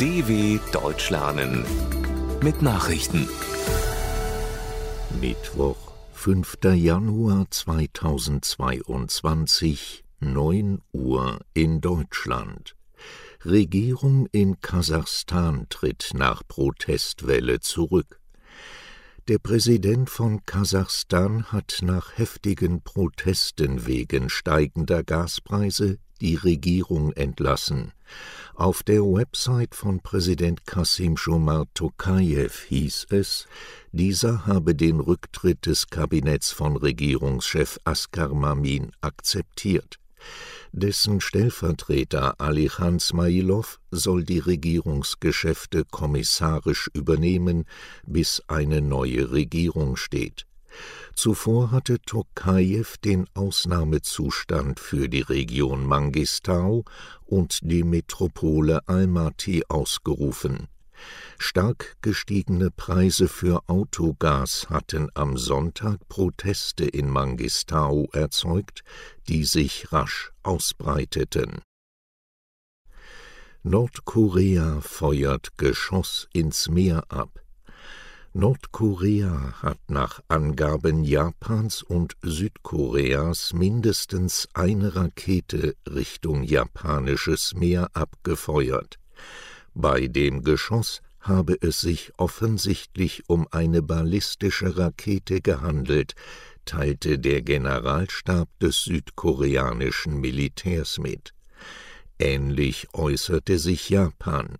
DW Deutsch lernen mit Nachrichten. Mittwoch, 5. Januar 2022, 9 Uhr in Deutschland. Regierung in Kasachstan tritt nach Protestwelle zurück. Der Präsident von Kasachstan hat nach heftigen Protesten wegen steigender Gaspreise die Regierung entlassen. Auf der Website von Präsident Kasim Jomar Tokajew hieß es, dieser habe den Rücktritt des Kabinetts von Regierungschef Askar Mamin akzeptiert. Dessen Stellvertreter Alichan Smailov soll die Regierungsgeschäfte kommissarisch übernehmen, bis eine neue Regierung steht. Zuvor hatte Tokajew den Ausnahmezustand für die Region Mangistau und die Metropole Almaty ausgerufen. Stark gestiegene Preise für Autogas hatten am Sonntag Proteste in Mangistau erzeugt, die sich rasch ausbreiteten. Nordkorea feuert Geschoss ins Meer ab. Nordkorea hat nach Angaben Japans und Südkoreas mindestens eine Rakete Richtung japanisches Meer abgefeuert. Bei dem Geschoss habe es sich offensichtlich um eine ballistische Rakete gehandelt, teilte der Generalstab des südkoreanischen Militärs mit. Ähnlich äußerte sich Japan.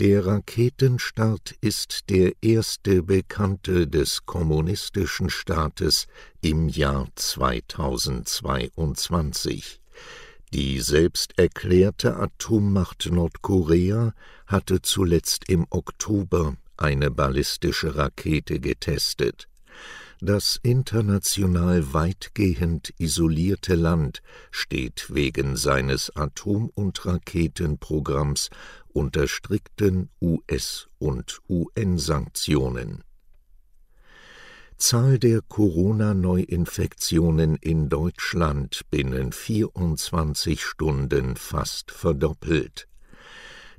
Der Raketenstart ist der erste bekannte des kommunistischen Staates im Jahr 2022. Die selbst erklärte Atommacht Nordkorea hatte zuletzt im Oktober eine ballistische Rakete getestet. Das international weitgehend isolierte Land steht wegen seines Atom- und Raketenprogramms unter strikten US- und UN-Sanktionen. Zahl der Corona-Neuinfektionen in Deutschland binnen 24 Stunden fast verdoppelt.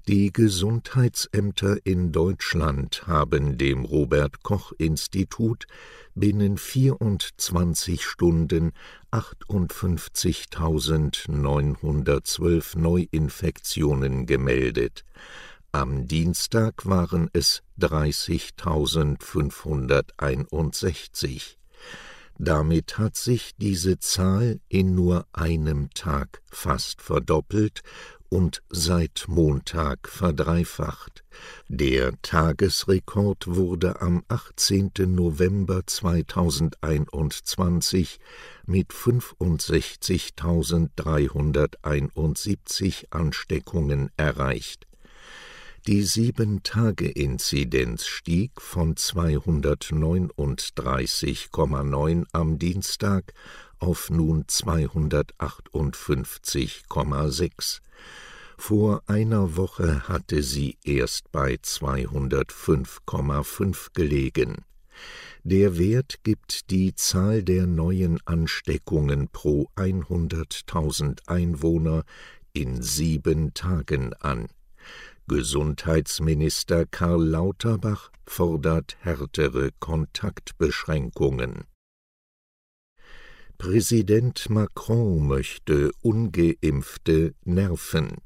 Die Gesundheitsämter in Deutschland haben dem Robert Koch Institut binnen 24 Stunden 58.912 Neuinfektionen gemeldet. Am Dienstag waren es 30.561. Damit hat sich diese Zahl in nur einem Tag fast verdoppelt und seit Montag verdreifacht. Der Tagesrekord wurde am 18. November 2021 mit 65.371 Ansteckungen erreicht. Die Sieben-Tage-Inzidenz stieg von 239,9 am Dienstag auf nun 258,6. Vor einer Woche hatte sie erst bei 205,5 gelegen. Der Wert gibt die Zahl der neuen Ansteckungen pro 100.000 Einwohner in sieben Tagen an. Gesundheitsminister Karl Lauterbach fordert härtere Kontaktbeschränkungen. Präsident Macron möchte ungeimpfte nerven.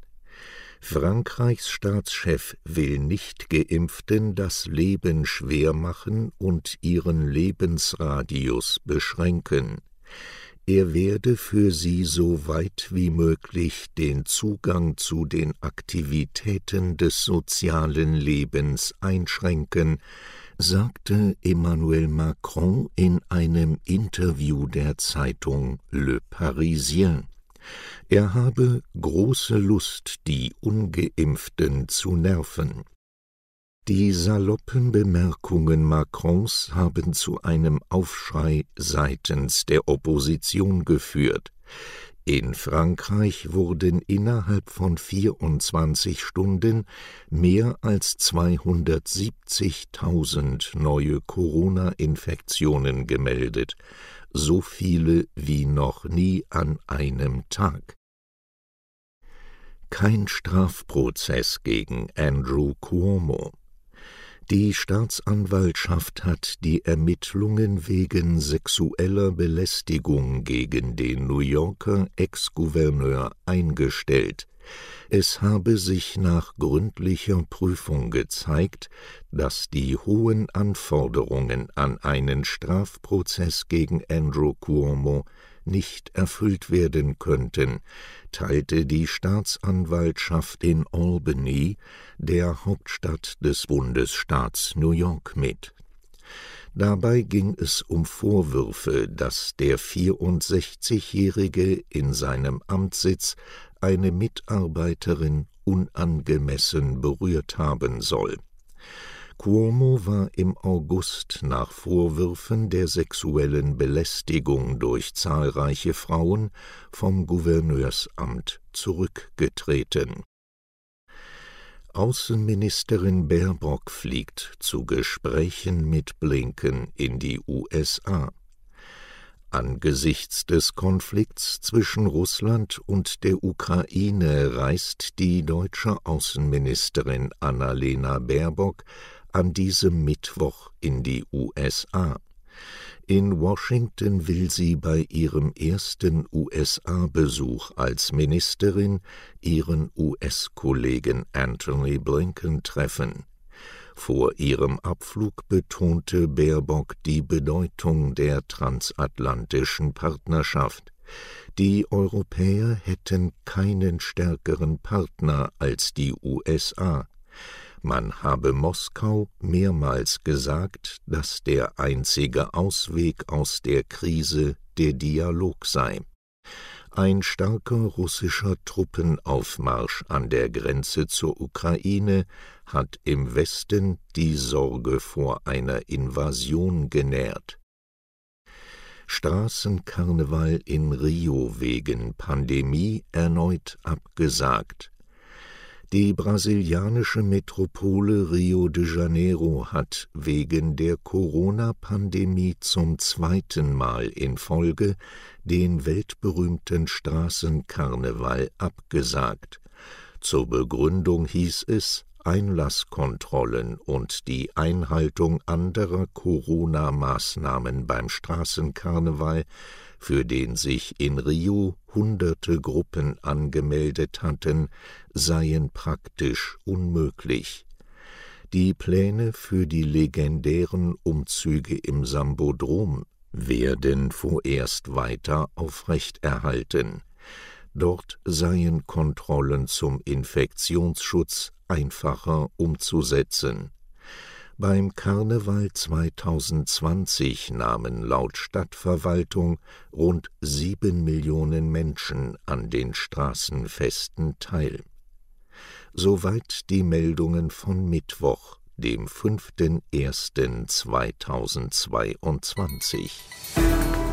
Frankreichs Staatschef will Nicht-Geimpften das Leben schwer machen und ihren Lebensradius beschränken. Er werde für sie so weit wie möglich den Zugang zu den Aktivitäten des sozialen Lebens einschränken, sagte Emmanuel Macron in einem Interview der Zeitung Le Parisien. Er habe große Lust, die ungeimpften zu nerven. Die saloppen Bemerkungen Macrons haben zu einem Aufschrei seitens der Opposition geführt. In Frankreich wurden innerhalb von 24 Stunden mehr als 270.000 neue Corona-Infektionen gemeldet, so viele wie noch nie an einem Tag. Kein Strafprozess gegen Andrew Cuomo. Die Staatsanwaltschaft hat die Ermittlungen wegen sexueller Belästigung gegen den New Yorker Ex-Gouverneur eingestellt. Es habe sich nach gründlicher Prüfung gezeigt, dass die hohen Anforderungen an einen Strafprozess gegen Andrew Cuomo nicht erfüllt werden könnten, teilte die Staatsanwaltschaft in Albany, der Hauptstadt des Bundesstaats New York, mit. Dabei ging es um Vorwürfe, dass der 64-Jährige in seinem Amtssitz eine Mitarbeiterin unangemessen berührt haben soll. Cuomo war im August nach Vorwürfen der sexuellen Belästigung durch zahlreiche Frauen vom Gouverneursamt zurückgetreten. Außenministerin Baerbock fliegt zu Gesprächen mit Blinken in die USA. Angesichts des Konflikts zwischen Russland und der Ukraine reist die deutsche Außenministerin Annalena Baerbock an diesem Mittwoch in die USA. In Washington will sie bei ihrem ersten USA-Besuch als Ministerin ihren US-Kollegen Anthony Blinken treffen. Vor ihrem Abflug betonte Baerbock die Bedeutung der transatlantischen Partnerschaft. Die Europäer hätten keinen stärkeren Partner als die USA. Man habe Moskau mehrmals gesagt, dass der einzige Ausweg aus der Krise der Dialog sei. Ein starker russischer Truppenaufmarsch an der Grenze zur Ukraine hat im Westen die Sorge vor einer Invasion genährt. Straßenkarneval in Rio wegen Pandemie erneut abgesagt. Die brasilianische Metropole Rio de Janeiro hat wegen der Corona-Pandemie zum zweiten Mal in Folge den weltberühmten Straßenkarneval abgesagt. Zur Begründung hieß es, Einlasskontrollen und die Einhaltung anderer Corona-Maßnahmen beim Straßenkarneval für den sich in Rio hunderte Gruppen angemeldet hatten, seien praktisch unmöglich. Die Pläne für die legendären Umzüge im Sambodrom werden vorerst weiter aufrechterhalten. Dort seien Kontrollen zum Infektionsschutz einfacher umzusetzen. Beim Karneval 2020 nahmen laut Stadtverwaltung rund sieben Millionen Menschen an den Straßenfesten teil. Soweit die Meldungen von Mittwoch, dem 5.1.2022.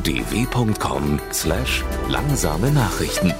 dw.com/langsame Nachrichten